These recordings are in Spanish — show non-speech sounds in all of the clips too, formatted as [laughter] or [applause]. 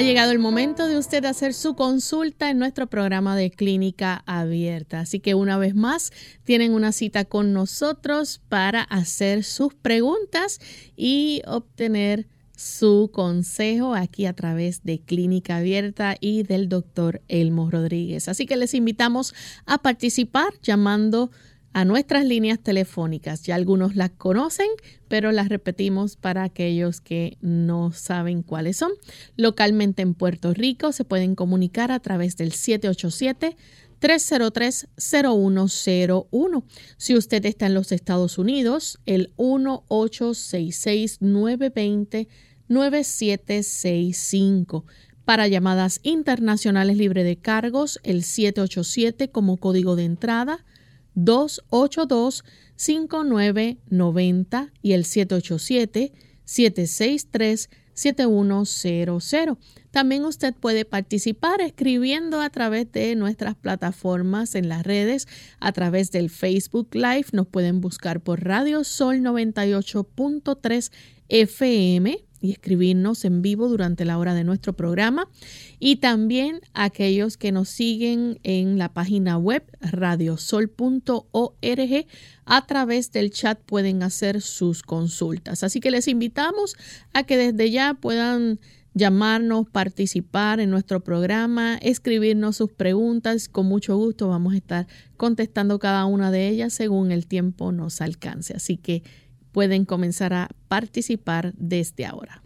Ha llegado el momento de usted hacer su consulta en nuestro programa de clínica abierta. Así que una vez más tienen una cita con nosotros para hacer sus preguntas y obtener su consejo aquí a través de Clínica Abierta y del doctor Elmo Rodríguez. Así que les invitamos a participar llamando a nuestras líneas telefónicas. Ya algunos las conocen, pero las repetimos para aquellos que no saben cuáles son. Localmente en Puerto Rico se pueden comunicar a través del 787. 303-0101. Si usted está en los Estados Unidos, el 1-866-920-9765. Para llamadas internacionales libre de cargos, el 787 como código de entrada, 282-5990 y el 787-763-7100. También usted puede participar escribiendo a través de nuestras plataformas en las redes, a través del Facebook Live. Nos pueden buscar por Radio Sol 98.3 FM y escribirnos en vivo durante la hora de nuestro programa. Y también aquellos que nos siguen en la página web radiosol.org a través del chat pueden hacer sus consultas. Así que les invitamos a que desde ya puedan llamarnos, participar en nuestro programa, escribirnos sus preguntas. Con mucho gusto vamos a estar contestando cada una de ellas según el tiempo nos alcance. Así que pueden comenzar a participar desde ahora.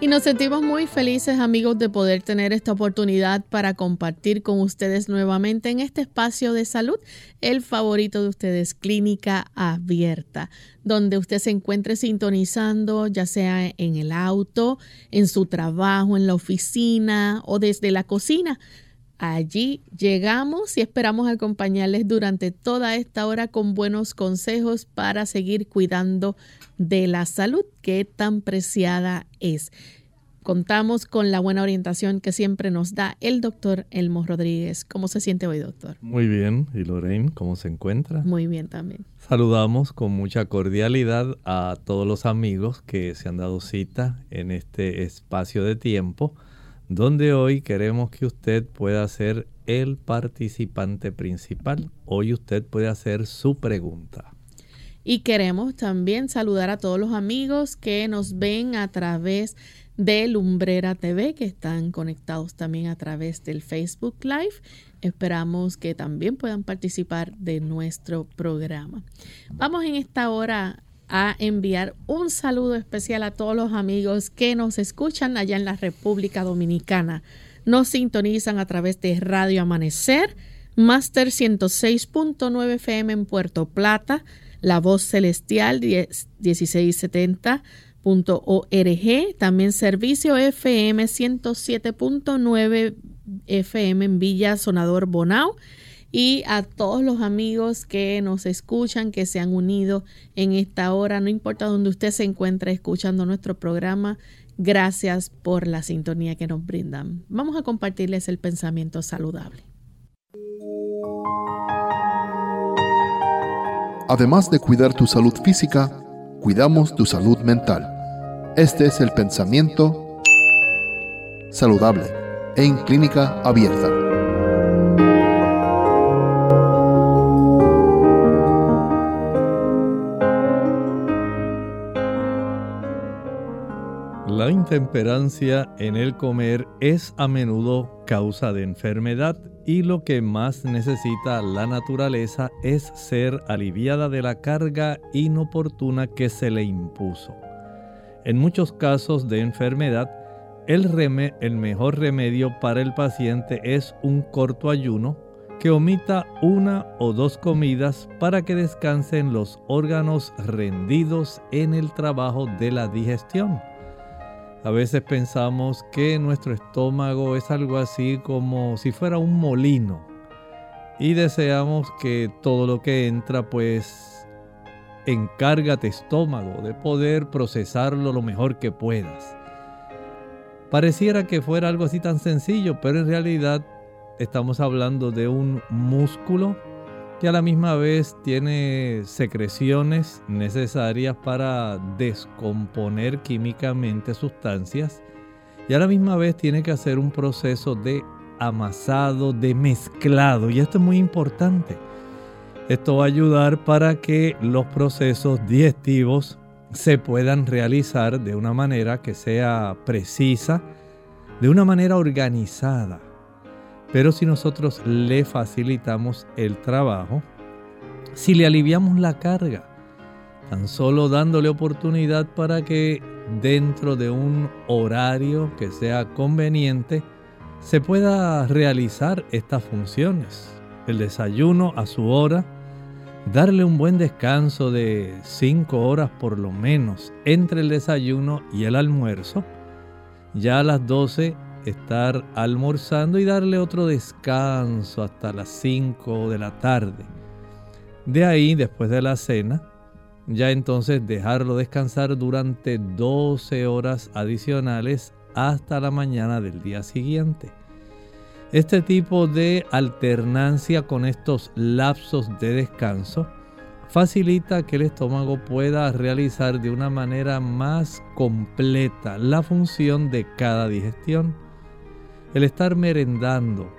Y nos sentimos muy felices amigos de poder tener esta oportunidad para compartir con ustedes nuevamente en este espacio de salud, el favorito de ustedes, Clínica Abierta, donde usted se encuentre sintonizando, ya sea en el auto, en su trabajo, en la oficina o desde la cocina. Allí llegamos y esperamos acompañarles durante toda esta hora con buenos consejos para seguir cuidando de la salud que tan preciada es. Contamos con la buena orientación que siempre nos da el doctor Elmo Rodríguez. ¿Cómo se siente hoy, doctor? Muy bien. ¿Y Lorraine, cómo se encuentra? Muy bien también. Saludamos con mucha cordialidad a todos los amigos que se han dado cita en este espacio de tiempo donde hoy queremos que usted pueda ser el participante principal. Hoy usted puede hacer su pregunta. Y queremos también saludar a todos los amigos que nos ven a través de Lumbrera TV, que están conectados también a través del Facebook Live. Esperamos que también puedan participar de nuestro programa. Vamos en esta hora a enviar un saludo especial a todos los amigos que nos escuchan allá en la República Dominicana. Nos sintonizan a través de Radio Amanecer, Master 106.9 FM en Puerto Plata, La Voz Celestial 1670.org, también Servicio FM 107.9 FM en Villa Sonador Bonao y a todos los amigos que nos escuchan, que se han unido en esta hora, no importa donde usted se encuentre escuchando nuestro programa, gracias por la sintonía que nos brindan. Vamos a compartirles el pensamiento saludable. Además de cuidar tu salud física, cuidamos tu salud mental. Este es el pensamiento saludable en clínica abierta. Intemperancia en el comer es a menudo causa de enfermedad y lo que más necesita la naturaleza es ser aliviada de la carga inoportuna que se le impuso. En muchos casos de enfermedad, el, el mejor remedio para el paciente es un corto ayuno que omita una o dos comidas para que descansen los órganos rendidos en el trabajo de la digestión. A veces pensamos que nuestro estómago es algo así como si fuera un molino y deseamos que todo lo que entra pues encárgate estómago de poder procesarlo lo mejor que puedas. Pareciera que fuera algo así tan sencillo, pero en realidad estamos hablando de un músculo que a la misma vez tiene secreciones necesarias para descomponer químicamente sustancias y a la misma vez tiene que hacer un proceso de amasado, de mezclado y esto es muy importante. Esto va a ayudar para que los procesos digestivos se puedan realizar de una manera que sea precisa, de una manera organizada. Pero si nosotros le facilitamos el trabajo, si le aliviamos la carga, tan solo dándole oportunidad para que dentro de un horario que sea conveniente, se pueda realizar estas funciones. El desayuno a su hora, darle un buen descanso de 5 horas por lo menos entre el desayuno y el almuerzo. Ya a las 12 estar almorzando y darle otro descanso hasta las 5 de la tarde. De ahí, después de la cena, ya entonces dejarlo descansar durante 12 horas adicionales hasta la mañana del día siguiente. Este tipo de alternancia con estos lapsos de descanso facilita que el estómago pueda realizar de una manera más completa la función de cada digestión el estar merendando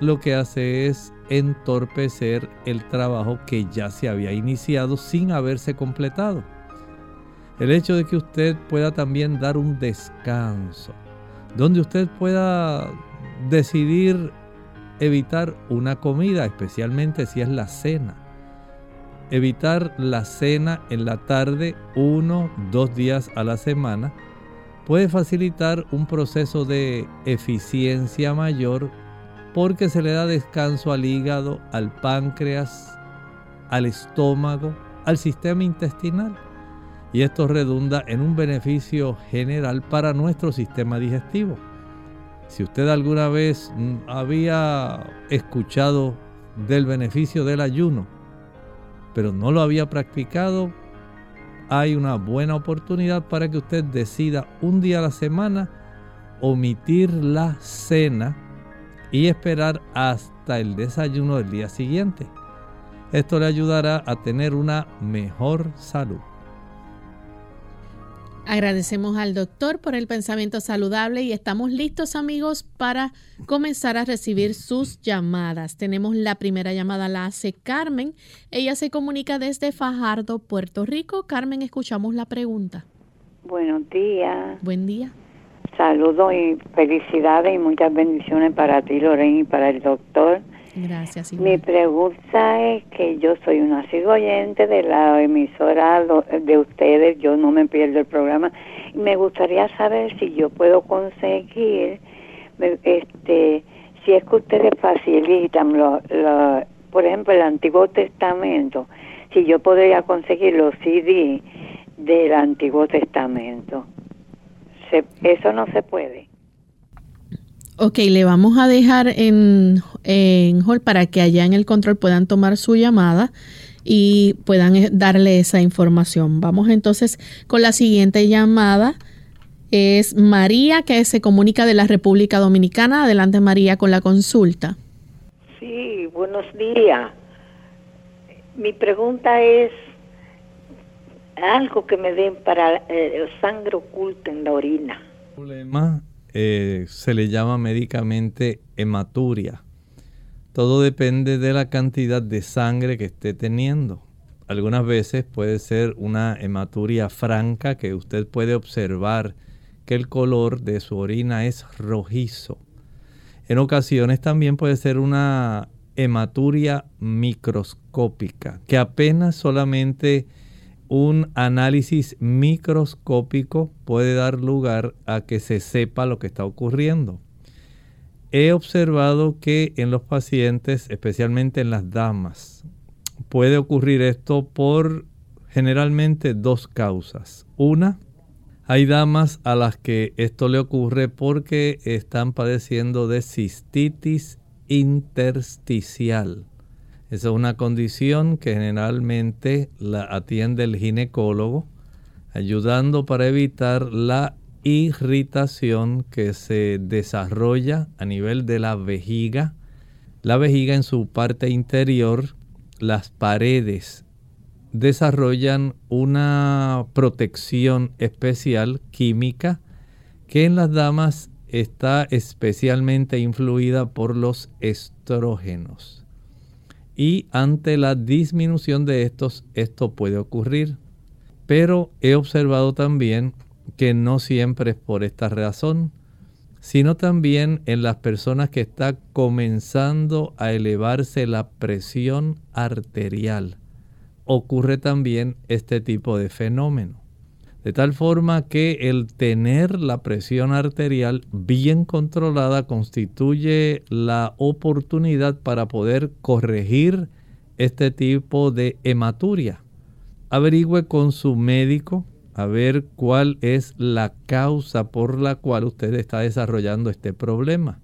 lo que hace es entorpecer el trabajo que ya se había iniciado sin haberse completado. El hecho de que usted pueda también dar un descanso, donde usted pueda decidir evitar una comida, especialmente si es la cena. Evitar la cena en la tarde uno, dos días a la semana puede facilitar un proceso de eficiencia mayor porque se le da descanso al hígado, al páncreas, al estómago, al sistema intestinal. Y esto redunda en un beneficio general para nuestro sistema digestivo. Si usted alguna vez mm, había escuchado del beneficio del ayuno, pero no lo había practicado, hay una buena oportunidad para que usted decida un día a la semana omitir la cena y esperar hasta el desayuno del día siguiente. Esto le ayudará a tener una mejor salud. Agradecemos al doctor por el pensamiento saludable y estamos listos amigos para comenzar a recibir sus llamadas. Tenemos la primera llamada, la hace Carmen. Ella se comunica desde Fajardo, Puerto Rico. Carmen, escuchamos la pregunta. Buenos días. Buen día. Saludos y felicidades y muchas bendiciones para ti, Lorena, y para el doctor. Gracias. Mi pregunta es que yo soy una oyente de la emisora de ustedes, yo no me pierdo el programa. Me gustaría saber si yo puedo conseguir, este, si es que ustedes facilitan, lo, por ejemplo, el Antiguo Testamento, si yo podría conseguir los CD del Antiguo Testamento. eso no se puede. Ok, le vamos a dejar en, en hall para que allá en el control puedan tomar su llamada y puedan eh, darle esa información. Vamos entonces con la siguiente llamada. Es María que se comunica de la República Dominicana. Adelante María con la consulta. Sí, buenos días. Mi pregunta es algo que me den para eh, sangre oculta en la orina. Problema eh, se le llama médicamente hematuria. Todo depende de la cantidad de sangre que esté teniendo. Algunas veces puede ser una hematuria franca que usted puede observar que el color de su orina es rojizo. En ocasiones también puede ser una hematuria microscópica, que apenas solamente un análisis microscópico puede dar lugar a que se sepa lo que está ocurriendo. He observado que en los pacientes, especialmente en las damas, puede ocurrir esto por generalmente dos causas. Una, hay damas a las que esto le ocurre porque están padeciendo de cistitis intersticial. Esa es una condición que generalmente la atiende el ginecólogo, ayudando para evitar la irritación que se desarrolla a nivel de la vejiga. La vejiga en su parte interior, las paredes desarrollan una protección especial química que en las damas está especialmente influida por los estrógenos. Y ante la disminución de estos, esto puede ocurrir. Pero he observado también que no siempre es por esta razón, sino también en las personas que está comenzando a elevarse la presión arterial. Ocurre también este tipo de fenómeno. De tal forma que el tener la presión arterial bien controlada constituye la oportunidad para poder corregir este tipo de hematuria. Averigüe con su médico a ver cuál es la causa por la cual usted está desarrollando este problema.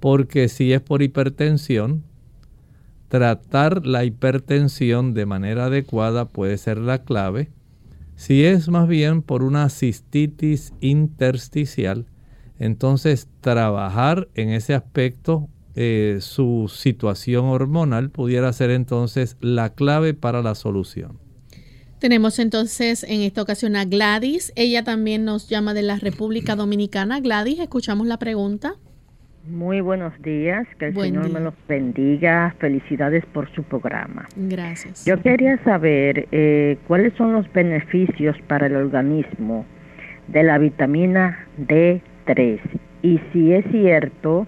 Porque si es por hipertensión, tratar la hipertensión de manera adecuada puede ser la clave si es más bien por una cistitis intersticial, entonces trabajar en ese aspecto, eh, su situación hormonal pudiera ser entonces la clave para la solución. Tenemos entonces en esta ocasión a Gladys. Ella también nos llama de la República Dominicana. Gladys, escuchamos la pregunta. Muy buenos días, que el Señor me los bendiga. Felicidades por su programa. Gracias. Yo quería saber eh, cuáles son los beneficios para el organismo de la vitamina D3 y si es cierto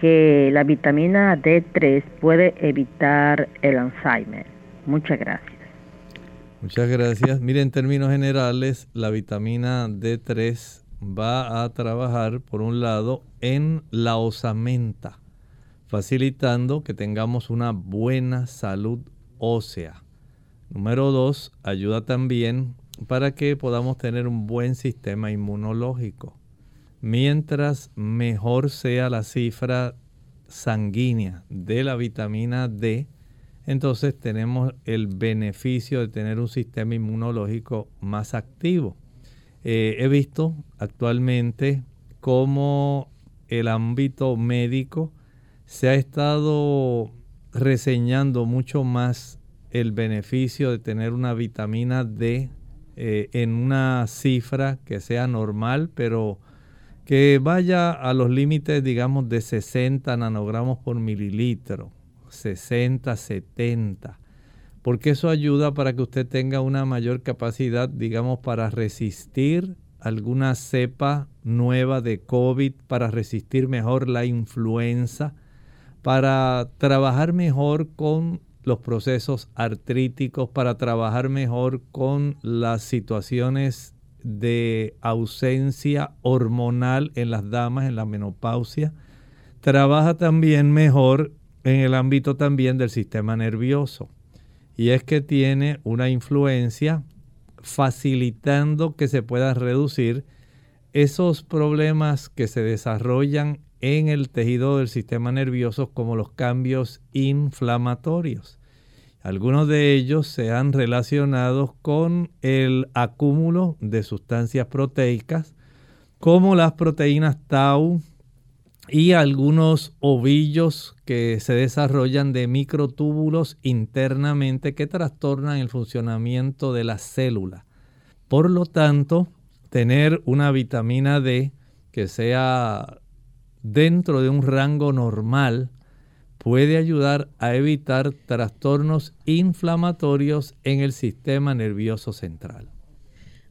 que la vitamina D3 puede evitar el Alzheimer. Muchas gracias. Muchas gracias. Mire, en términos generales, la vitamina D3 va a trabajar, por un lado, en la osamenta, facilitando que tengamos una buena salud ósea. Número dos, ayuda también para que podamos tener un buen sistema inmunológico. Mientras mejor sea la cifra sanguínea de la vitamina D, entonces tenemos el beneficio de tener un sistema inmunológico más activo. Eh, he visto actualmente cómo el ámbito médico se ha estado reseñando mucho más el beneficio de tener una vitamina D eh, en una cifra que sea normal, pero que vaya a los límites, digamos, de 60 nanogramos por mililitro, 60, 70 porque eso ayuda para que usted tenga una mayor capacidad, digamos, para resistir alguna cepa nueva de COVID, para resistir mejor la influenza, para trabajar mejor con los procesos artríticos, para trabajar mejor con las situaciones de ausencia hormonal en las damas, en la menopausia. Trabaja también mejor en el ámbito también del sistema nervioso y es que tiene una influencia facilitando que se puedan reducir esos problemas que se desarrollan en el tejido del sistema nervioso como los cambios inflamatorios. Algunos de ellos se han relacionado con el acúmulo de sustancias proteicas como las proteínas tau, y algunos ovillos que se desarrollan de microtúbulos internamente que trastornan el funcionamiento de la célula. Por lo tanto, tener una vitamina D que sea dentro de un rango normal puede ayudar a evitar trastornos inflamatorios en el sistema nervioso central.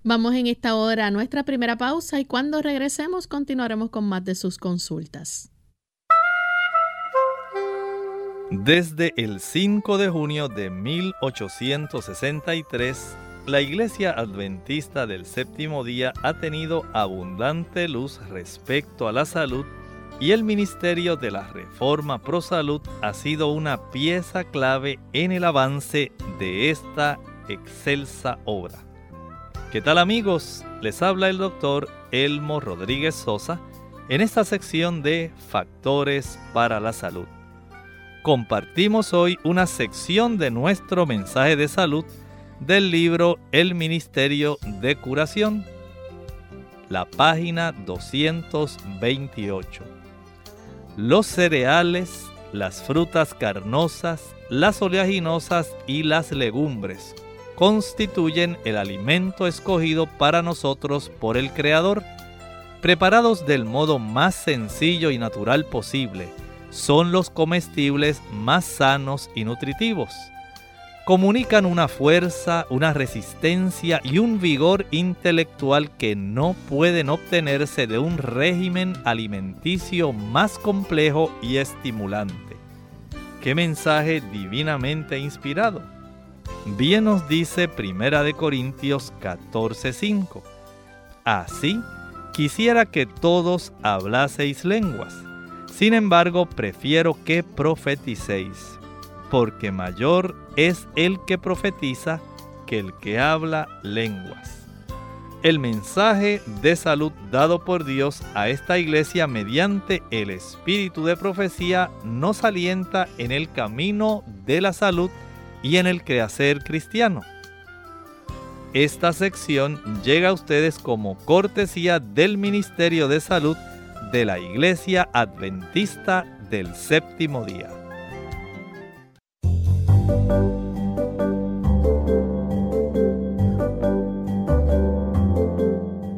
Vamos en esta hora a nuestra primera pausa y cuando regresemos continuaremos con más de sus consultas. Desde el 5 de junio de 1863, la Iglesia Adventista del Séptimo Día ha tenido abundante luz respecto a la salud y el Ministerio de la Reforma Pro Salud ha sido una pieza clave en el avance de esta excelsa obra. ¿Qué tal amigos? Les habla el doctor Elmo Rodríguez Sosa en esta sección de Factores para la Salud compartimos hoy una sección de nuestro mensaje de salud del libro El Ministerio de Curación, la página 228. Los cereales, las frutas carnosas, las oleaginosas y las legumbres constituyen el alimento escogido para nosotros por el Creador, preparados del modo más sencillo y natural posible son los comestibles más sanos y nutritivos. Comunican una fuerza, una resistencia y un vigor intelectual que no pueden obtenerse de un régimen alimenticio más complejo y estimulante. ¡Qué mensaje divinamente inspirado! Bien nos dice Primera de Corintios 14:5. Así, quisiera que todos hablaseis lenguas sin embargo, prefiero que profeticéis, porque mayor es el que profetiza que el que habla lenguas. El mensaje de salud dado por Dios a esta iglesia mediante el espíritu de profecía nos alienta en el camino de la salud y en el quehacer cristiano. Esta sección llega a ustedes como cortesía del Ministerio de Salud de la Iglesia Adventista del Séptimo Día.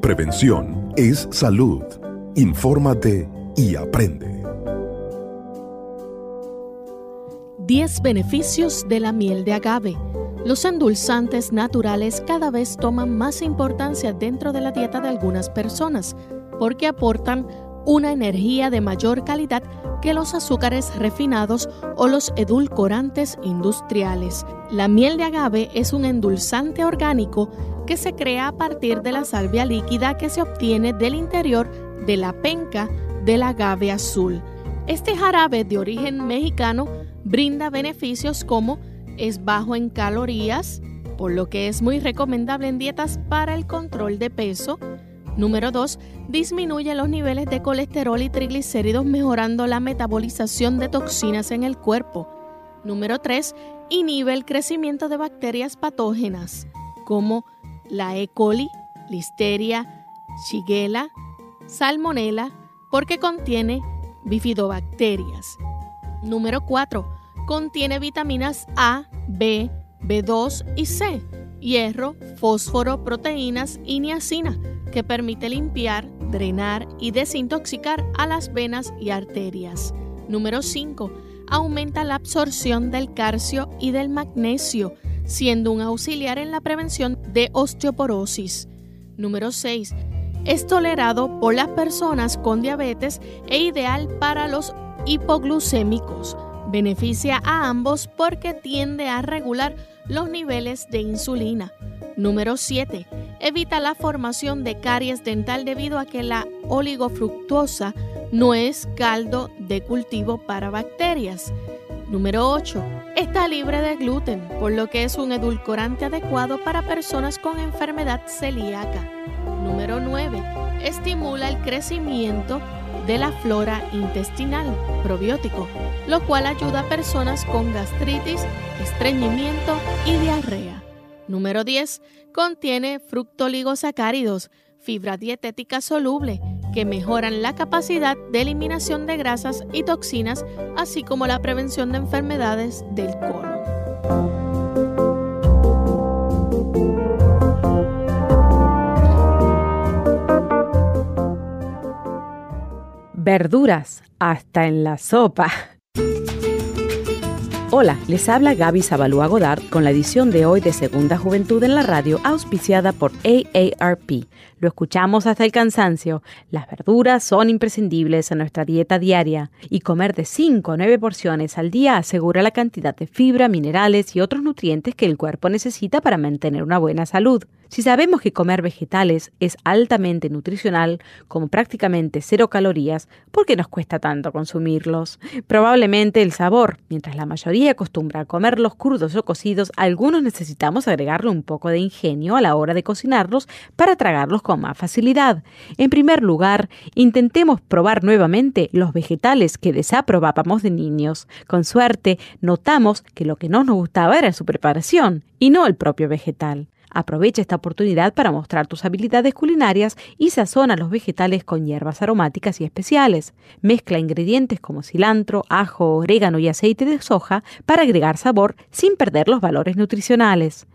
Prevención es salud. Infórmate y aprende. 10 beneficios de la miel de agave. Los endulzantes naturales cada vez toman más importancia dentro de la dieta de algunas personas porque aportan una energía de mayor calidad que los azúcares refinados o los edulcorantes industriales. La miel de agave es un endulzante orgánico que se crea a partir de la salvia líquida que se obtiene del interior de la penca del agave azul. Este jarabe de origen mexicano brinda beneficios como es bajo en calorías, por lo que es muy recomendable en dietas para el control de peso, Número 2. Disminuye los niveles de colesterol y triglicéridos mejorando la metabolización de toxinas en el cuerpo. Número 3. Inhibe el crecimiento de bacterias patógenas como la E. coli, Listeria, Shigella, Salmonella, porque contiene bifidobacterias. Número 4. Contiene vitaminas A, B, B2 y C, hierro, fósforo, proteínas y niacina que permite limpiar, drenar y desintoxicar a las venas y arterias. Número 5. Aumenta la absorción del calcio y del magnesio, siendo un auxiliar en la prevención de osteoporosis. Número 6. Es tolerado por las personas con diabetes e ideal para los hipoglucémicos. Beneficia a ambos porque tiende a regular los niveles de insulina. Número 7 evita la formación de caries dental debido a que la oligofructuosa no es caldo de cultivo para bacterias. Número 8. Está libre de gluten, por lo que es un edulcorante adecuado para personas con enfermedad celíaca. Número 9. Estimula el crecimiento de la flora intestinal, probiótico, lo cual ayuda a personas con gastritis, estreñimiento y diarrea. Número 10. Contiene fructoligosacáridos, fibra dietética soluble, que mejoran la capacidad de eliminación de grasas y toxinas, así como la prevención de enfermedades del colon. Verduras hasta en la sopa. Hola, les habla Gaby Zabalúa Godard con la edición de hoy de Segunda Juventud en la Radio, auspiciada por AARP. Lo escuchamos hasta el cansancio. Las verduras son imprescindibles en nuestra dieta diaria y comer de 5 a 9 porciones al día asegura la cantidad de fibra, minerales y otros nutrientes que el cuerpo necesita para mantener una buena salud. Si sabemos que comer vegetales es altamente nutricional, como prácticamente cero calorías, ¿por qué nos cuesta tanto consumirlos? Probablemente el sabor. Mientras la mayoría acostumbra a comerlos crudos o cocidos, algunos necesitamos agregarle un poco de ingenio a la hora de cocinarlos para tragarlos con más facilidad. En primer lugar, intentemos probar nuevamente los vegetales que desaprobábamos de niños. Con suerte, notamos que lo que no nos gustaba era su preparación y no el propio vegetal. Aprovecha esta oportunidad para mostrar tus habilidades culinarias y sazona los vegetales con hierbas aromáticas y especiales. Mezcla ingredientes como cilantro, ajo, orégano y aceite de soja para agregar sabor sin perder los valores nutricionales.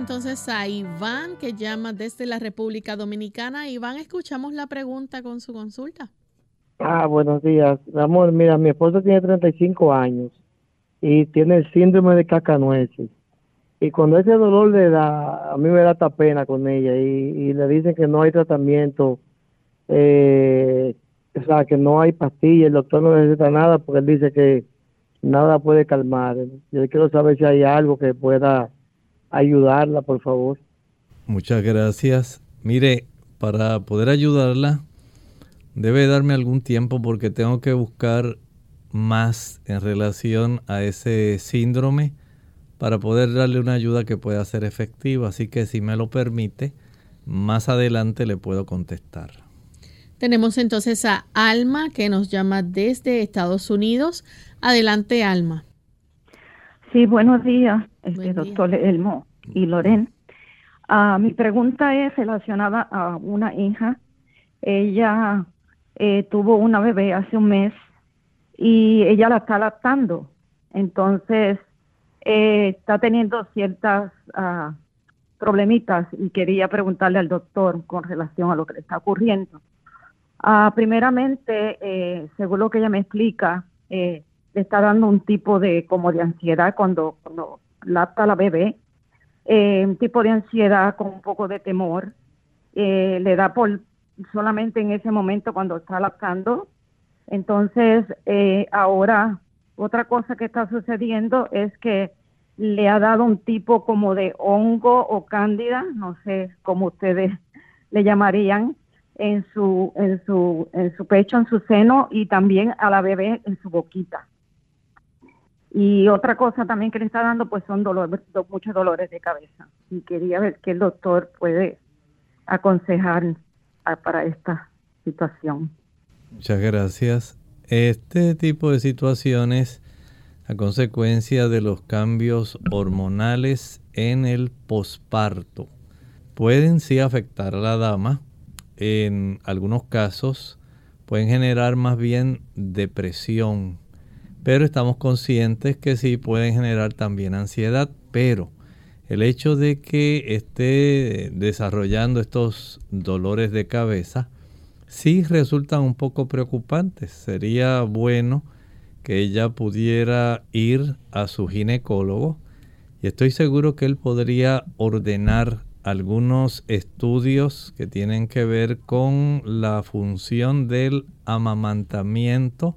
Entonces a Iván que llama desde la República Dominicana. Iván, escuchamos la pregunta con su consulta. Ah, buenos días. Amor, mira, mi esposa tiene 35 años y tiene el síndrome de cacanueces. Y cuando ese dolor le da, a mí me da esta pena con ella y, le dicen que no hay tratamiento, eh, o sea, que no hay pastillas, el doctor no necesita nada porque él dice que nada puede calmar. Yo quiero saber si hay algo que pueda ayudarla, por favor. Muchas gracias. Mire, para poder ayudarla, debe darme algún tiempo porque tengo que buscar más en relación a ese síndrome para poder darle una ayuda que pueda ser efectiva. Así que si me lo permite, más adelante le puedo contestar. Tenemos entonces a Alma que nos llama desde Estados Unidos. Adelante, Alma. Sí, buenos días, este, doctor Elmo y Loren. Ah, mi pregunta es relacionada a una hija. Ella eh, tuvo una bebé hace un mes y ella la está lactando. Entonces, eh, está teniendo ciertas uh, problemitas y quería preguntarle al doctor con relación a lo que le está ocurriendo. Uh, primeramente, eh, según lo que ella me explica, eh, le está dando un tipo de como de ansiedad cuando, cuando lacta a la bebé, eh, un tipo de ansiedad con un poco de temor, eh, le da por solamente en ese momento cuando está lactando. Entonces, eh, ahora otra cosa que está sucediendo es que le ha dado un tipo como de hongo o cándida, no sé cómo ustedes [laughs] le llamarían, en su, en su, en su pecho, en su seno y también a la bebé en su boquita. Y otra cosa también que le está dando, pues son dolor, muchos dolores de cabeza. Y quería ver qué el doctor puede aconsejar para esta situación. Muchas gracias. Este tipo de situaciones, a consecuencia de los cambios hormonales en el posparto, pueden sí afectar a la dama. En algunos casos pueden generar más bien depresión, pero estamos conscientes que sí pueden generar también ansiedad, pero el hecho de que esté desarrollando estos dolores de cabeza sí resultan un poco preocupantes. Sería bueno que ella pudiera ir a su ginecólogo y estoy seguro que él podría ordenar algunos estudios que tienen que ver con la función del amamantamiento.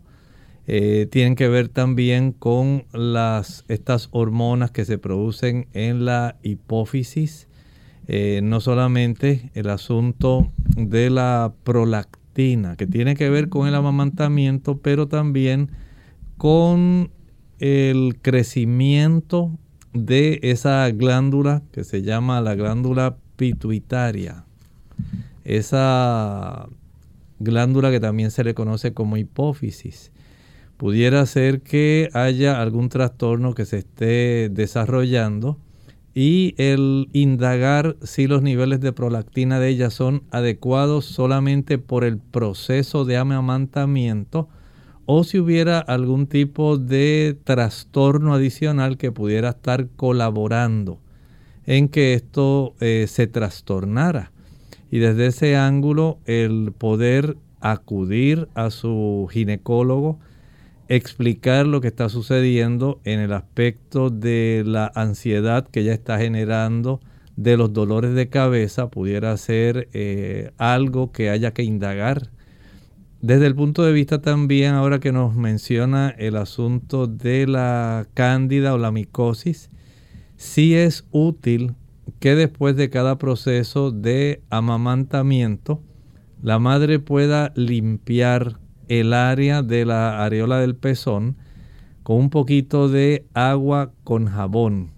Eh, tienen que ver también con las, estas hormonas que se producen en la hipófisis. Eh, no solamente el asunto de la prolactina, que tiene que ver con el amamantamiento, pero también con el crecimiento de esa glándula que se llama la glándula pituitaria. Esa glándula que también se le conoce como hipófisis. Pudiera ser que haya algún trastorno que se esté desarrollando y el indagar si los niveles de prolactina de ella son adecuados solamente por el proceso de amamantamiento o si hubiera algún tipo de trastorno adicional que pudiera estar colaborando en que esto eh, se trastornara. Y desde ese ángulo el poder acudir a su ginecólogo, explicar lo que está sucediendo en el aspecto de la ansiedad que ella está generando, de los dolores de cabeza, pudiera ser eh, algo que haya que indagar. Desde el punto de vista también, ahora que nos menciona el asunto de la cándida o la micosis, sí es útil que después de cada proceso de amamantamiento, la madre pueda limpiar el área de la areola del pezón con un poquito de agua con jabón.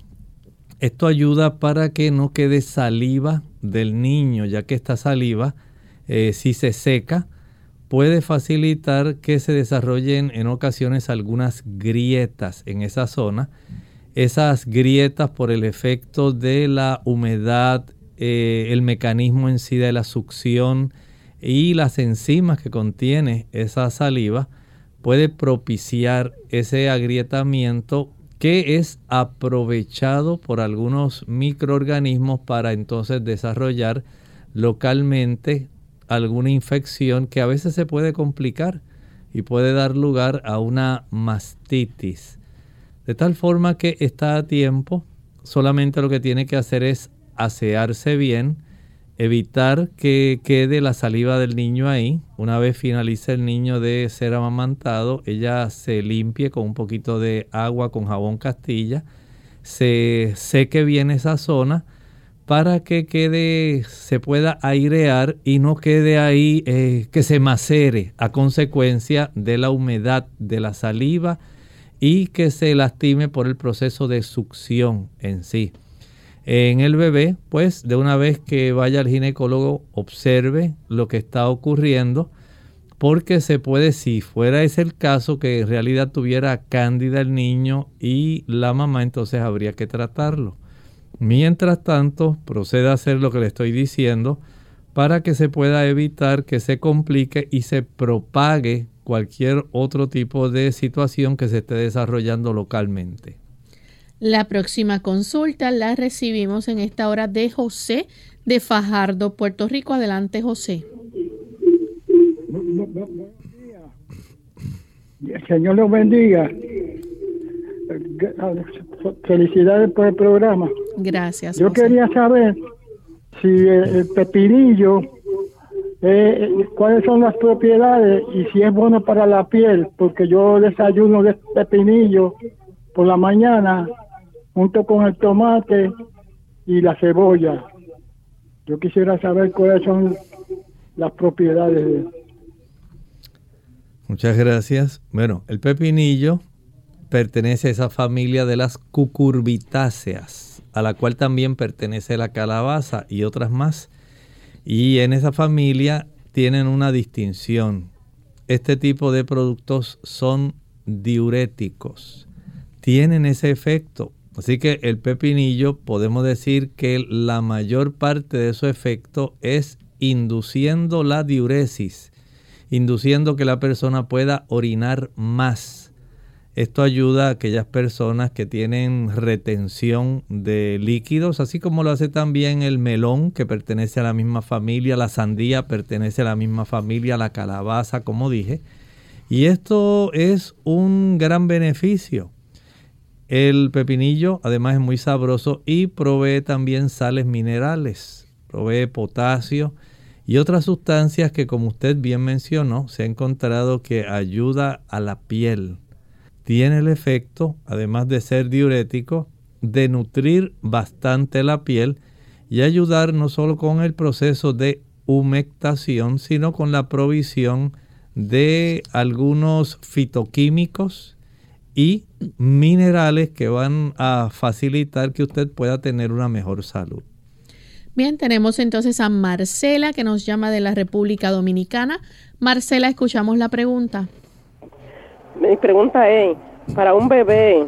Esto ayuda para que no quede saliva del niño, ya que esta saliva, eh, si se seca, puede facilitar que se desarrollen en ocasiones algunas grietas en esa zona. Esas grietas por el efecto de la humedad, eh, el mecanismo en sí de la succión y las enzimas que contiene esa saliva, puede propiciar ese agrietamiento que es aprovechado por algunos microorganismos para entonces desarrollar localmente alguna infección que a veces se puede complicar y puede dar lugar a una mastitis. De tal forma que está a tiempo, solamente lo que tiene que hacer es asearse bien, evitar que quede la saliva del niño ahí. Una vez finalice el niño de ser amamantado, ella se limpie con un poquito de agua con jabón castilla, se seque bien esa zona para que quede, se pueda airear y no quede ahí eh, que se macere a consecuencia de la humedad de la saliva y que se lastime por el proceso de succión en sí. En el bebé, pues de una vez que vaya al ginecólogo, observe lo que está ocurriendo, porque se puede, si fuera ese el caso, que en realidad tuviera cándida el niño y la mamá, entonces habría que tratarlo. Mientras tanto, proceda a hacer lo que le estoy diciendo para que se pueda evitar que se complique y se propague cualquier otro tipo de situación que se esté desarrollando localmente. La próxima consulta la recibimos en esta hora de José de Fajardo, Puerto Rico. Adelante, José. Señor los bendiga. Felicidades por el programa. Gracias. Yo quería saber si el, pepinillo, eh, cuáles son las propiedades y si es bueno para la piel, porque yo desayuno de pepinillo por la mañana junto con el tomate y la cebolla. Yo quisiera saber cuáles son las propiedades. Muchas gracias. Bueno, el pepinillo pertenece a esa familia de las cucurbitáceas, a la cual también pertenece la calabaza y otras más. Y en esa familia tienen una distinción. Este tipo de productos son diuréticos. Tienen ese efecto Así que el pepinillo podemos decir que la mayor parte de su efecto es induciendo la diuresis, induciendo que la persona pueda orinar más. Esto ayuda a aquellas personas que tienen retención de líquidos, así como lo hace también el melón, que pertenece a la misma familia, la sandía pertenece a la misma familia, la calabaza, como dije. Y esto es un gran beneficio. El pepinillo además es muy sabroso y provee también sales minerales, provee potasio y otras sustancias que como usted bien mencionó, se ha encontrado que ayuda a la piel. Tiene el efecto, además de ser diurético, de nutrir bastante la piel y ayudar no solo con el proceso de humectación, sino con la provisión de algunos fitoquímicos y minerales que van a facilitar que usted pueda tener una mejor salud. Bien, tenemos entonces a Marcela que nos llama de la República Dominicana. Marcela, escuchamos la pregunta. Mi pregunta es, para un bebé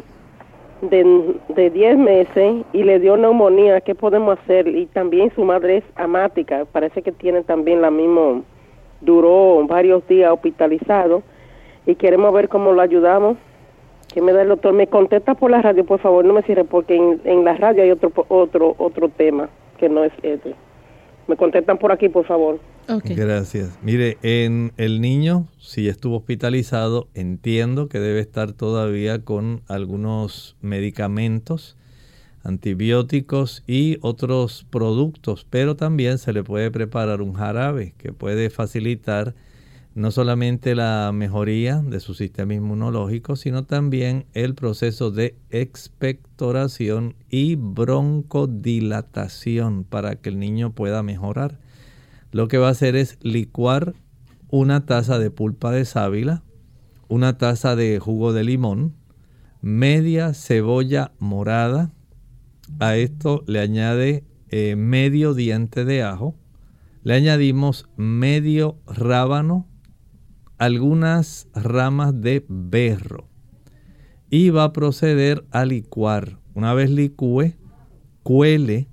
de, de 10 meses y le dio neumonía, ¿qué podemos hacer? Y también su madre es amática, parece que tiene también la misma, duró varios días hospitalizado y queremos ver cómo lo ayudamos. ¿Qué me da el doctor? Me contesta por la radio, por favor, no me cierre porque en, en la radio hay otro otro otro tema que no es este. Me contestan por aquí, por favor. Gracias. Mire, en el niño, si estuvo hospitalizado, entiendo que debe estar todavía con algunos medicamentos, antibióticos y otros productos, pero también se le puede preparar un jarabe que puede facilitar no solamente la mejoría de su sistema inmunológico, sino también el proceso de expectoración y broncodilatación para que el niño pueda mejorar. Lo que va a hacer es licuar una taza de pulpa de sábila, una taza de jugo de limón, media cebolla morada, a esto le añade eh, medio diente de ajo, le añadimos medio rábano algunas ramas de berro y va a proceder a licuar. Una vez licúe, cuele,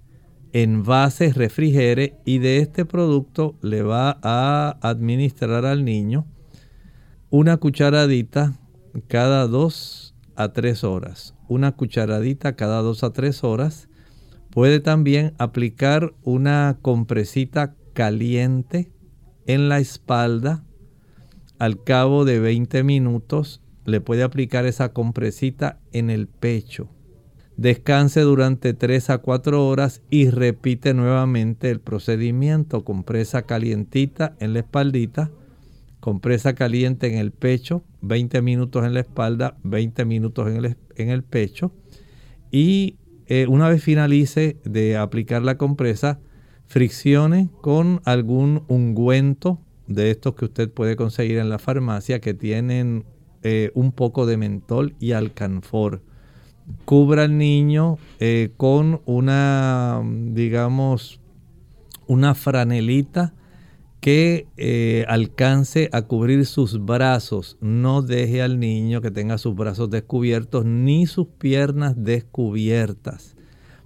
envase, refrigere y de este producto le va a administrar al niño una cucharadita cada dos a tres horas. Una cucharadita cada dos a tres horas. Puede también aplicar una compresita caliente en la espalda al cabo de 20 minutos le puede aplicar esa compresita en el pecho. Descanse durante 3 a 4 horas y repite nuevamente el procedimiento. Compresa calientita en la espaldita, compresa caliente en el pecho, 20 minutos en la espalda, 20 minutos en el, en el pecho. Y eh, una vez finalice de aplicar la compresa, friccione con algún ungüento de estos que usted puede conseguir en la farmacia que tienen eh, un poco de mentol y alcanfor. Cubra al niño eh, con una, digamos, una franelita que eh, alcance a cubrir sus brazos. No deje al niño que tenga sus brazos descubiertos ni sus piernas descubiertas.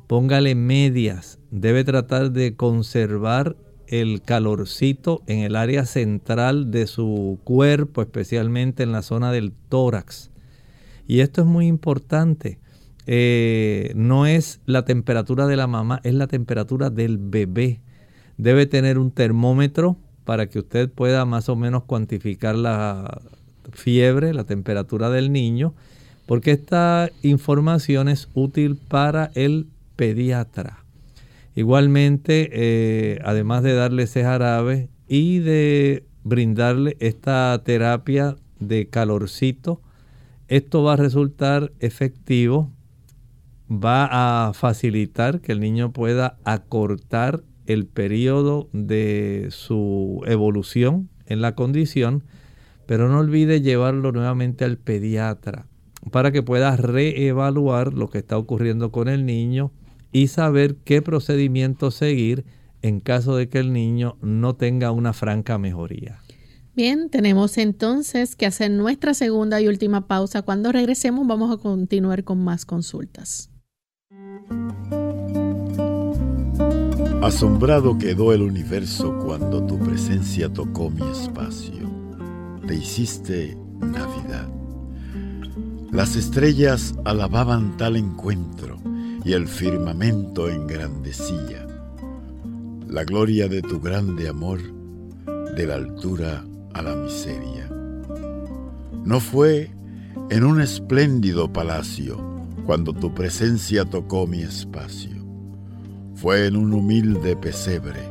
Póngale medias. Debe tratar de conservar el calorcito en el área central de su cuerpo, especialmente en la zona del tórax. Y esto es muy importante. Eh, no es la temperatura de la mamá, es la temperatura del bebé. Debe tener un termómetro para que usted pueda más o menos cuantificar la fiebre, la temperatura del niño, porque esta información es útil para el pediatra. Igualmente, eh, además de darle ese jarabe y de brindarle esta terapia de calorcito, esto va a resultar efectivo, va a facilitar que el niño pueda acortar el periodo de su evolución en la condición, pero no olvide llevarlo nuevamente al pediatra para que pueda reevaluar lo que está ocurriendo con el niño, y saber qué procedimiento seguir en caso de que el niño no tenga una franca mejoría. Bien, tenemos entonces que hacer nuestra segunda y última pausa. Cuando regresemos vamos a continuar con más consultas. Asombrado quedó el universo cuando tu presencia tocó mi espacio. Te hiciste Navidad. Las estrellas alababan tal encuentro y el firmamento engrandecía la gloria de tu grande amor de la altura a la miseria. No fue en un espléndido palacio cuando tu presencia tocó mi espacio. Fue en un humilde pesebre,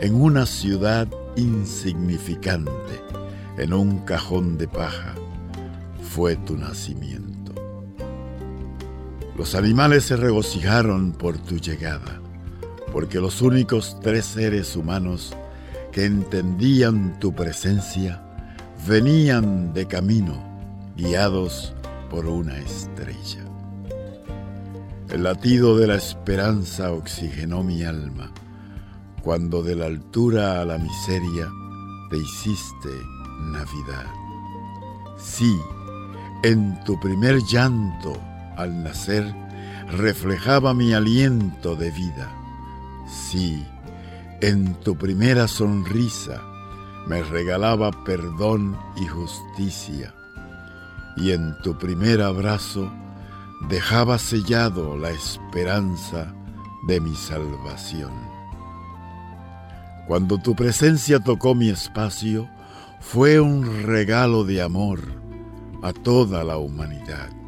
en una ciudad insignificante, en un cajón de paja, fue tu nacimiento. Los animales se regocijaron por tu llegada, porque los únicos tres seres humanos que entendían tu presencia venían de camino, guiados por una estrella. El latido de la esperanza oxigenó mi alma, cuando de la altura a la miseria te hiciste Navidad. Sí, en tu primer llanto al nacer reflejaba mi aliento de vida. Sí, en tu primera sonrisa me regalaba perdón y justicia, y en tu primer abrazo dejaba sellado la esperanza de mi salvación. Cuando tu presencia tocó mi espacio, fue un regalo de amor a toda la humanidad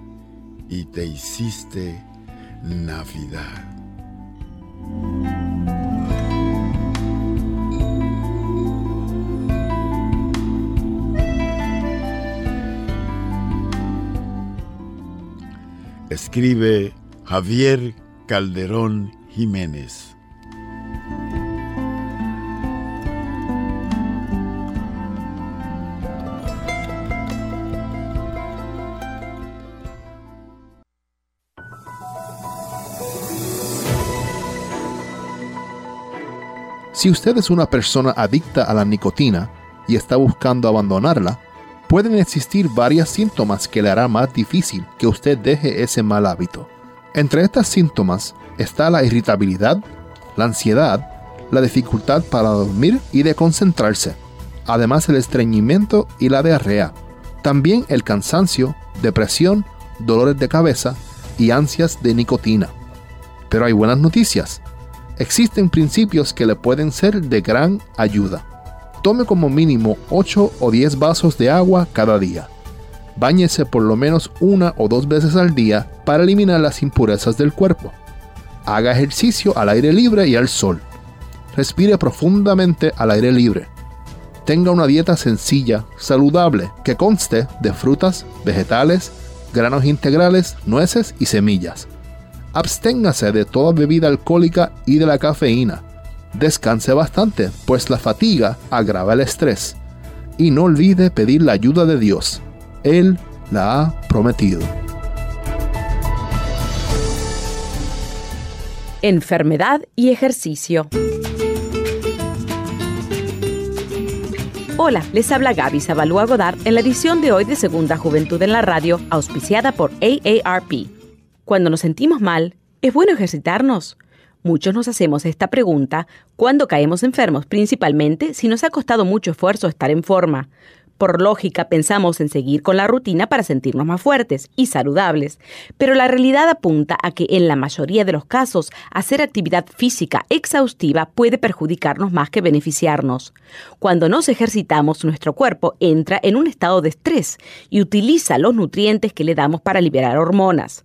y te hiciste Navidad. Escribe Javier Calderón Jiménez. Si usted es una persona adicta a la nicotina y está buscando abandonarla, pueden existir varios síntomas que le harán más difícil que usted deje ese mal hábito. Entre estos síntomas está la irritabilidad, la ansiedad, la dificultad para dormir y de concentrarse, además el estreñimiento y la diarrea, también el cansancio, depresión, dolores de cabeza y ansias de nicotina. Pero hay buenas noticias. Existen principios que le pueden ser de gran ayuda. Tome como mínimo 8 o 10 vasos de agua cada día. Báñese por lo menos una o dos veces al día para eliminar las impurezas del cuerpo. Haga ejercicio al aire libre y al sol. Respire profundamente al aire libre. Tenga una dieta sencilla, saludable, que conste de frutas, vegetales, granos integrales, nueces y semillas. Absténgase de toda bebida alcohólica y de la cafeína Descanse bastante, pues la fatiga agrava el estrés. Y no olvide pedir la ayuda de Dios. Él la ha prometido. Enfermedad y ejercicio. Hola, les habla Gaby Zabalúa Godard en la edición de hoy de Segunda Juventud en la Radio, auspiciada por AARP. Cuando nos sentimos mal, ¿es bueno ejercitarnos? Muchos nos hacemos esta pregunta cuando caemos enfermos, principalmente si nos ha costado mucho esfuerzo estar en forma. Por lógica pensamos en seguir con la rutina para sentirnos más fuertes y saludables, pero la realidad apunta a que en la mayoría de los casos hacer actividad física exhaustiva puede perjudicarnos más que beneficiarnos. Cuando nos ejercitamos, nuestro cuerpo entra en un estado de estrés y utiliza los nutrientes que le damos para liberar hormonas.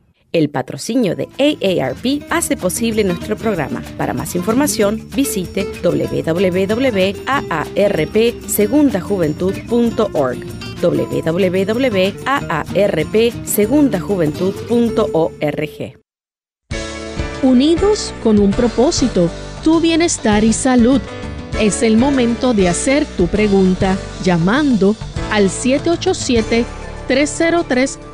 El patrocinio de AARP hace posible nuestro programa. Para más información, visite www.aarpsegundajuventud.org. www.aarpsegundajuventud.org. Unidos con un propósito, tu bienestar y salud. Es el momento de hacer tu pregunta llamando al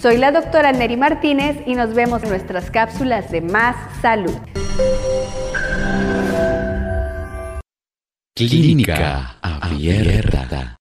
Soy la doctora Neri Martínez y nos vemos en nuestras cápsulas de Más Salud. Clínica Abierta.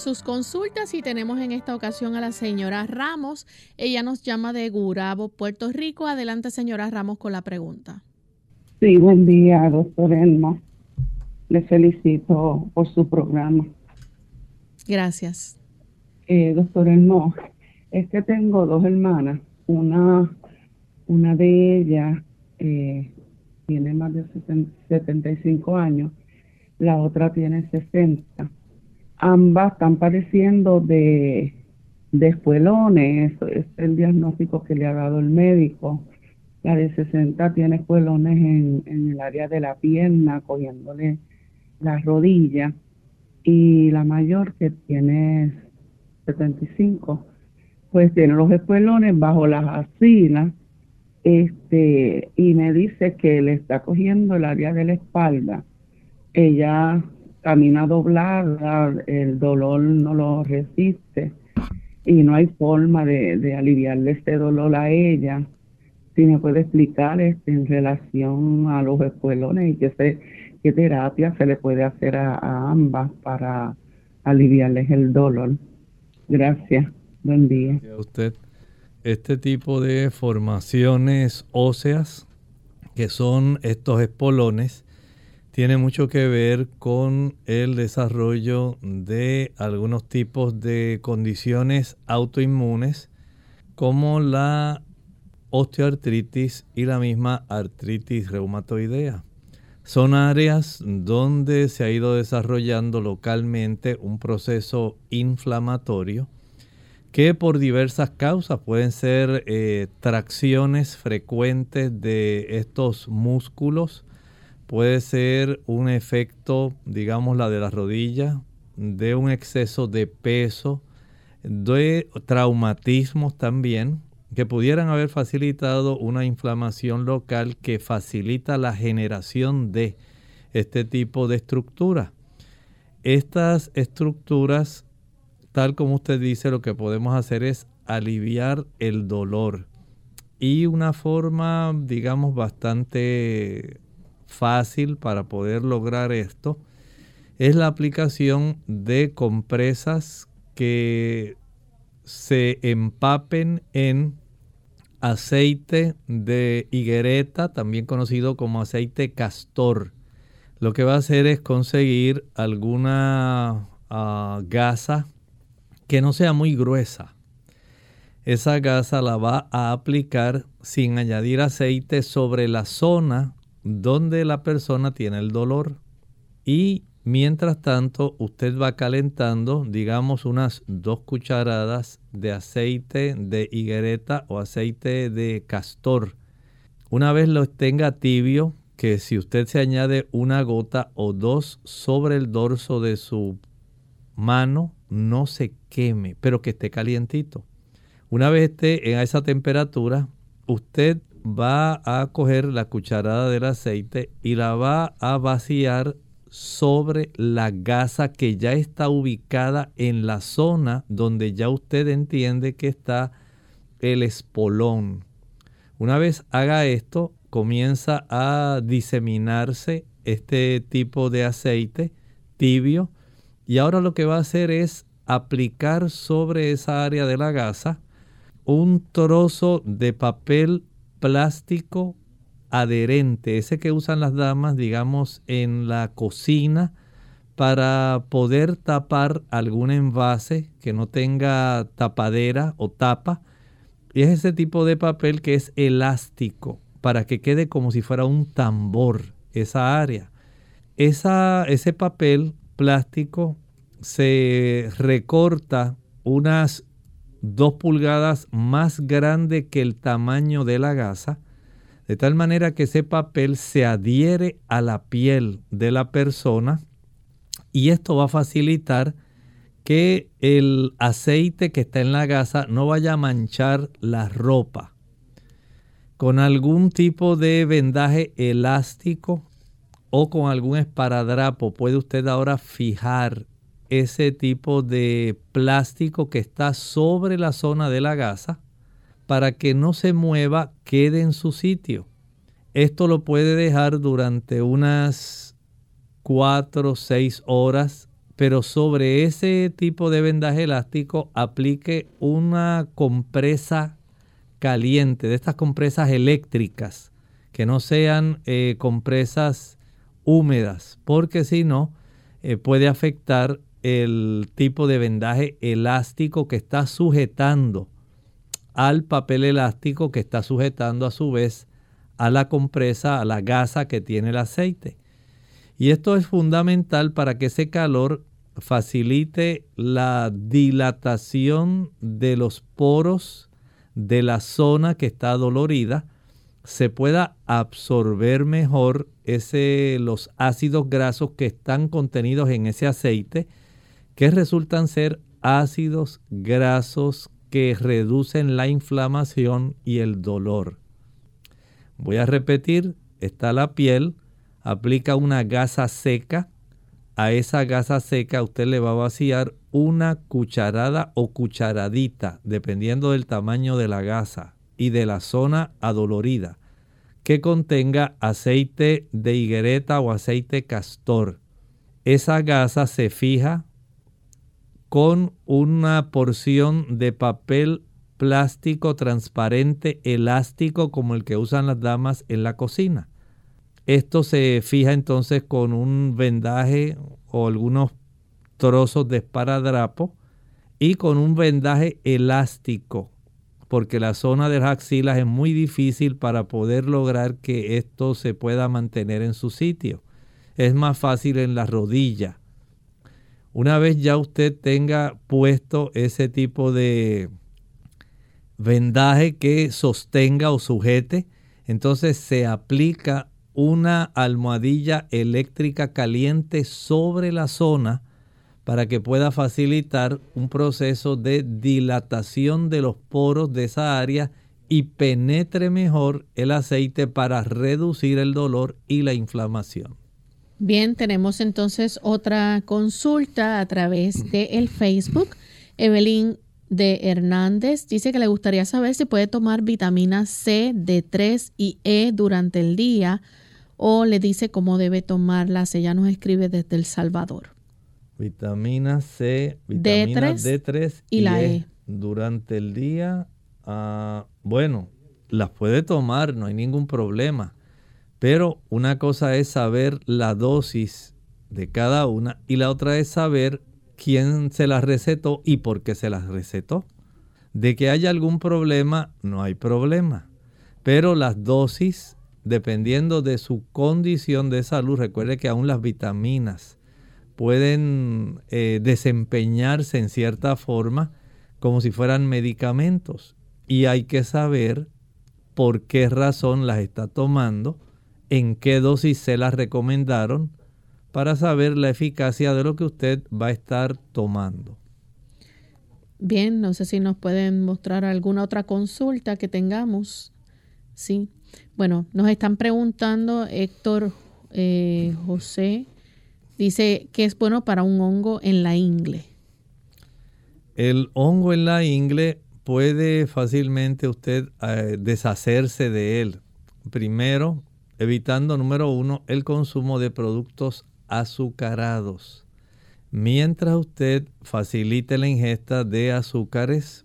Sus consultas y tenemos en esta ocasión a la señora Ramos. Ella nos llama de Gurabo, Puerto Rico. Adelante, señora Ramos, con la pregunta. Sí, buen día, doctor Elmo. Le felicito por su programa. Gracias. Eh, doctor Elmo, es que tengo dos hermanas. Una, una de ellas eh, tiene más de 75 años, la otra tiene 60 ambas están padeciendo de, de espuelones, es el diagnóstico que le ha dado el médico. La de 60 tiene espuelones en, en el área de la pierna, cogiéndole la rodilla, y la mayor que tiene 75, pues tiene los espuelones bajo las axilas, este, y me dice que le está cogiendo el área de la espalda. Ella camina doblada, el dolor no lo resiste y no hay forma de, aliviarle este dolor a ella. Si me puede explicar este, en relación a los espuelones y qué, se, terapia se le puede hacer a, ambas para aliviarles el dolor. Gracias. Buen día. A usted. Este tipo de formaciones óseas, que son estos espolones, tiene mucho que ver con el desarrollo de algunos tipos de condiciones autoinmunes como la osteoartritis y la misma artritis reumatoidea. Son áreas donde se ha ido desarrollando localmente un proceso inflamatorio que por diversas causas pueden ser eh, tracciones frecuentes de estos músculos, Puede ser un efecto, digamos, la de la rodilla, de un exceso de peso, de traumatismos también, que pudieran haber facilitado una inflamación local que facilita la generación de este tipo de estructuras. Estas estructuras, tal como usted dice, lo que podemos hacer es aliviar el dolor. Y una forma, digamos, bastante fácil para poder lograr esto es la aplicación de compresas que se empapen en aceite de higuereta, también conocido como aceite castor. Lo que va a hacer es conseguir alguna ah, gasa que no sea muy gruesa. Esa gasa la va a aplicar sin añadir aceite sobre la zona donde la persona tiene el dolor. Y mientras tanto, usted va calentando, digamos, unas dos cucharadas de aceite de higuereta o aceite de castor. Una vez lo tenga tibio, que si usted se añade una gota o dos sobre el dorso de su mano, no se queme, pero que esté calientito. Una vez esté en esa temperatura, usted va a coger la cucharada del aceite y la va a vaciar sobre la gasa que ya está ubicada en la zona donde ya usted entiende que está el espolón. Una vez haga esto, comienza a diseminarse este tipo de aceite tibio y ahora lo que va a hacer es aplicar sobre esa área de la gasa un trozo de papel plástico adherente, ese que usan las damas, digamos, en la cocina para poder tapar algún envase que no tenga tapadera o tapa. Y es ese tipo de papel que es elástico para que quede como si fuera un tambor esa área. Esa, ese papel plástico se recorta unas dos pulgadas más grande que el tamaño de la gasa, de tal manera que ese papel se adhiere a la piel de la persona y esto va a facilitar que el aceite que está en la gasa no vaya a manchar la ropa. Con algún tipo de vendaje elástico o con algún esparadrapo puede usted ahora fijar ese tipo de plástico que está sobre la zona de la gasa para que no se mueva, quede en su sitio. Esto lo puede dejar durante unas 4 o 6 horas, pero sobre ese tipo de vendaje elástico aplique una compresa caliente, de estas compresas eléctricas, que no sean eh, compresas húmedas, porque si no, eh, puede afectar el tipo de vendaje elástico que está sujetando al papel elástico que está sujetando a su vez a la compresa, a la gasa que tiene el aceite. Y esto es fundamental para que ese calor facilite la dilatación de los poros de la zona que está dolorida, se pueda absorber mejor ese, los ácidos grasos que están contenidos en ese aceite que resultan ser ácidos grasos que reducen la inflamación y el dolor. Voy a repetir, está la piel, aplica una gasa seca, a esa gasa seca usted le va a vaciar una cucharada o cucharadita, dependiendo del tamaño de la gasa y de la zona adolorida, que contenga aceite de higuereta o aceite castor. Esa gasa se fija con una porción de papel plástico transparente elástico como el que usan las damas en la cocina. Esto se fija entonces con un vendaje o algunos trozos de esparadrapo y con un vendaje elástico, porque la zona de las axilas es muy difícil para poder lograr que esto se pueda mantener en su sitio. Es más fácil en la rodilla una vez ya usted tenga puesto ese tipo de vendaje que sostenga o sujete, entonces se aplica una almohadilla eléctrica caliente sobre la zona para que pueda facilitar un proceso de dilatación de los poros de esa área y penetre mejor el aceite para reducir el dolor y la inflamación. Bien, tenemos entonces otra consulta a través de el Facebook. Evelyn de Hernández dice que le gustaría saber si puede tomar vitamina C, D3 y E durante el día o le dice cómo debe tomarlas. Ella nos escribe desde El Salvador. Vitamina C, vitamina D3, y, la E. e. Durante el día, ah, bueno, las puede tomar, no hay ningún problema. Pero una cosa es saber la dosis de cada una y la otra es saber quién se las recetó y por qué se las recetó. De que haya algún problema, no hay problema. Pero las dosis, dependiendo de su condición de salud, recuerde que aún las vitaminas pueden eh, desempeñarse en cierta forma como si fueran medicamentos. Y hay que saber por qué razón las está tomando, en qué dosis se las recomendaron, para saber la eficacia de lo que usted va a estar tomando. Bien, no sé si nos pueden mostrar alguna otra consulta que tengamos. Sí. Bueno, nos están preguntando, Héctor eh, José, dice que es bueno para un hongo en la ingle. El hongo en la ingle puede fácilmente usted eh, deshacerse de él. Primero, evitando, número uno, el consumo de productos azucarados. Mientras usted facilite la ingesta de azúcares,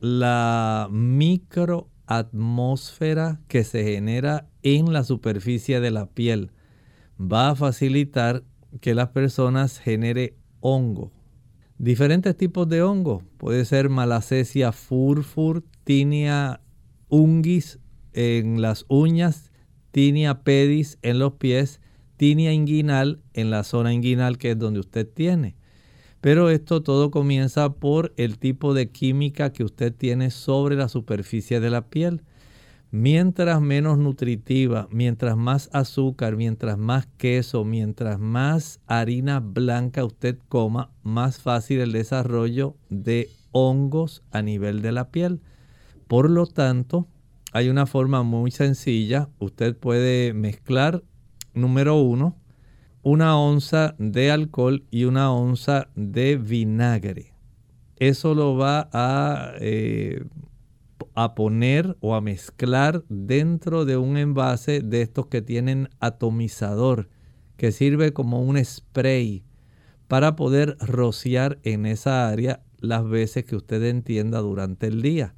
la microatmósfera que se genera en la superficie de la piel va a facilitar que las personas genere hongo. Diferentes tipos de hongo. Puede ser malacesia furfur, tinea ungis en las uñas, tinea pedis en los pies tinea inguinal en la zona inguinal que es donde usted tiene. Pero esto todo comienza por el tipo de química que usted tiene sobre la superficie de la piel. Mientras menos nutritiva, mientras más azúcar, mientras más queso, mientras más harina blanca usted coma, más fácil el desarrollo de hongos a nivel de la piel. Por lo tanto, hay una forma muy sencilla. Usted puede mezclar número uno, una onza de alcohol y una onza de vinagre. Eso lo va a, eh, a poner o a mezclar dentro de un envase de estos que tienen atomizador, que sirve como un spray para poder rociar en esa área las veces que usted entienda durante el día.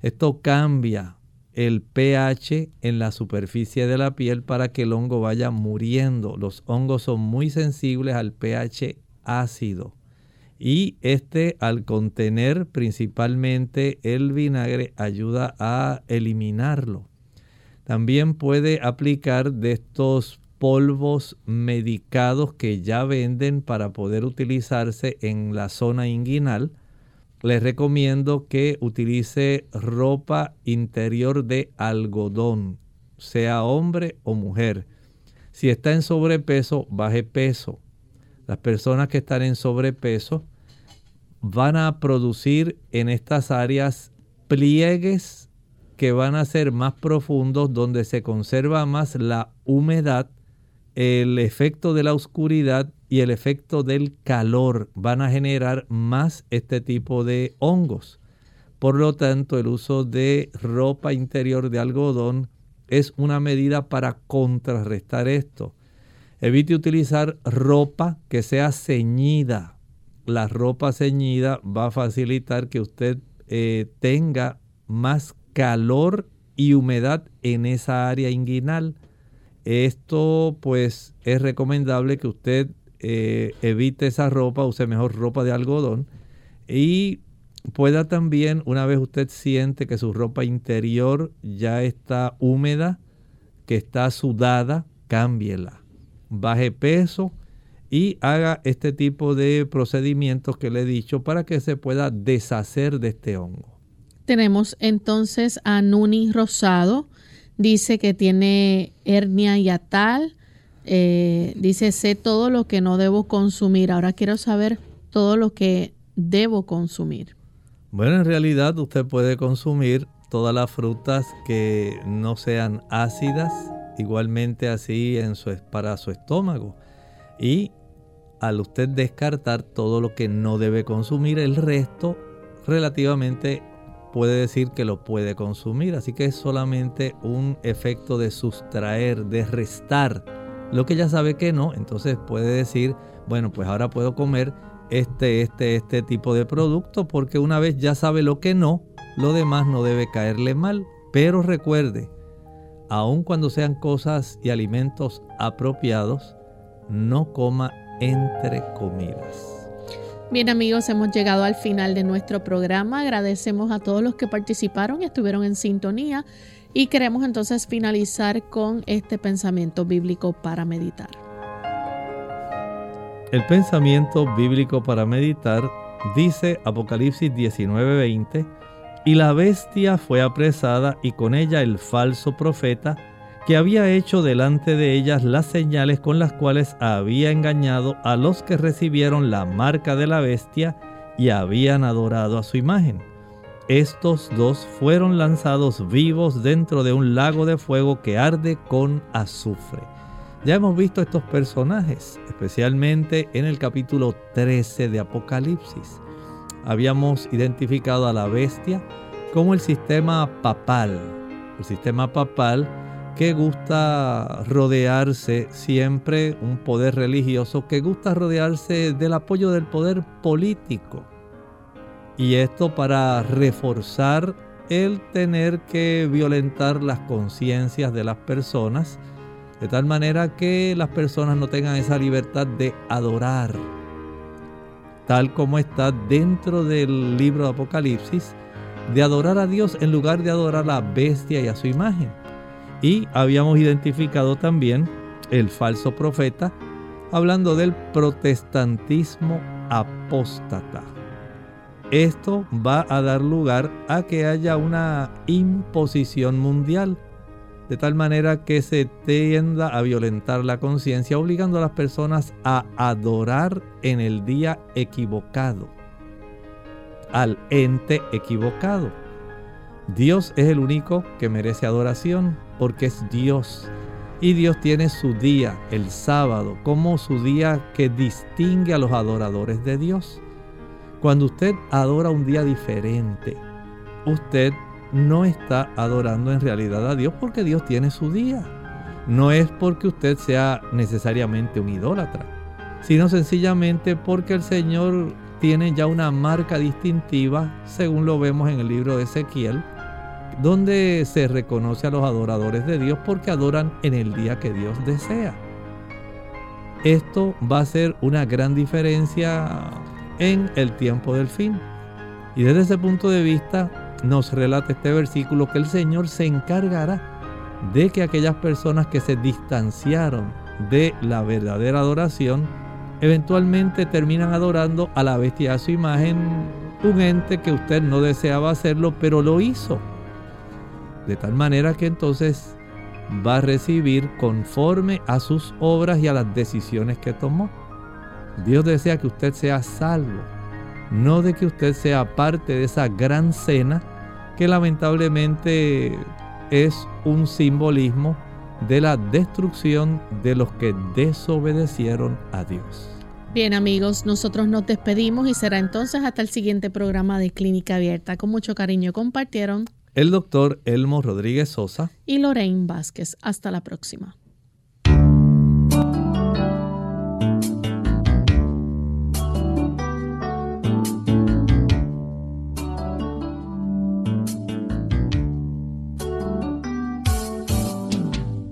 Esto cambia el pH en la superficie de la piel para que el hongo vaya muriendo. Los hongos son muy sensibles al pH ácido y este al contener principalmente el vinagre ayuda a eliminarlo. También puede aplicar de estos polvos medicados que ya venden para poder utilizarse en la zona inguinal les recomiendo que utilice ropa interior de algodón, sea hombre o mujer. Si está en sobrepeso, baje peso. Las personas que están en sobrepeso van a producir en estas áreas pliegues que van a ser más profundos, donde se conserva más la humedad, el efecto de la oscuridad y el efecto del calor van a generar más este tipo de hongos. Por lo tanto, el uso de ropa interior de algodón es una medida para contrarrestar esto. Evite utilizar ropa que sea ceñida. La ropa ceñida va a facilitar que usted eh, tenga más calor y humedad en esa área inguinal. Esto pues es recomendable que usted eh, evite esa ropa, use mejor ropa de algodón y pueda también, una vez usted siente que su ropa interior ya está húmeda, que está sudada, cámbiela. Baje peso y haga este tipo de procedimientos que le he dicho para que se pueda deshacer de este hongo. Tenemos entonces a Nuni Rosado. Dice que tiene hernia yatal, eh, dice, sé todo lo que no debo consumir. Ahora quiero saber todo lo que debo consumir. Bueno, en realidad usted puede consumir todas las frutas que no sean ácidas, igualmente así en su, para su estómago. Y al usted descartar todo lo que no debe consumir, el resto relativamente puede decir que lo puede consumir. Así que es solamente un efecto de sustraer, de restar lo que ya sabe que no, entonces puede decir, bueno, pues ahora puedo comer este, este, este tipo de producto porque una vez ya sabe lo que no, lo demás no debe caerle mal. Pero recuerde, aun cuando sean cosas y alimentos apropiados, no coma entre comidas. Bien amigos, hemos llegado al final de nuestro programa. Agradecemos a todos los que participaron y estuvieron en sintonía y queremos entonces finalizar con este pensamiento bíblico para meditar. El pensamiento bíblico para meditar dice Apocalipsis 19:20, y la bestia fue apresada y con ella el falso profeta, que había hecho delante de ellas las señales con las cuales había engañado a los que recibieron la marca de la bestia y habían adorado a su imagen. Estos dos fueron lanzados vivos dentro de un lago de fuego que arde con azufre. Ya hemos visto estos personajes, especialmente en el capítulo 13 de Apocalipsis. Habíamos identificado a la bestia como el sistema papal. El sistema papal que gusta rodearse siempre, un poder religioso que gusta rodearse del apoyo del poder político. Y esto para reforzar el tener que violentar las conciencias de las personas, de tal manera que las personas no tengan esa libertad de adorar, tal como está dentro del libro de Apocalipsis, de adorar a Dios en lugar de adorar a la bestia y a su imagen. Y habíamos identificado también el falso profeta, hablando del protestantismo apóstata. Esto va a dar lugar a que haya una imposición mundial, de tal manera que se tienda a violentar la conciencia, obligando a las personas a adorar en el día equivocado, al ente equivocado. Dios es el único que merece adoración porque es Dios. Y Dios tiene su día, el sábado, como su día que distingue a los adoradores de Dios. Cuando usted adora un día diferente, usted no está adorando en realidad a Dios porque Dios tiene su día. No es porque usted sea necesariamente un idólatra, sino sencillamente porque el Señor tiene ya una marca distintiva, según lo vemos en el libro de Ezequiel, donde se reconoce a los adoradores de Dios porque adoran en el día que Dios desea. Esto va a ser una gran diferencia en el tiempo del fin. Y desde ese punto de vista nos relata este versículo que el Señor se encargará de que aquellas personas que se distanciaron de la verdadera adoración eventualmente terminan adorando a la bestia a su imagen, un ente que usted no deseaba hacerlo, pero lo hizo. De tal manera que entonces va a recibir conforme a sus obras y a las decisiones que tomó. Dios desea que usted sea salvo, no de que usted sea parte de esa gran cena que lamentablemente es un simbolismo de la destrucción de los que desobedecieron a Dios. Bien amigos, nosotros nos despedimos y será entonces hasta el siguiente programa de Clínica Abierta. Con mucho cariño compartieron el doctor Elmo Rodríguez Sosa y Lorraine Vázquez. Hasta la próxima.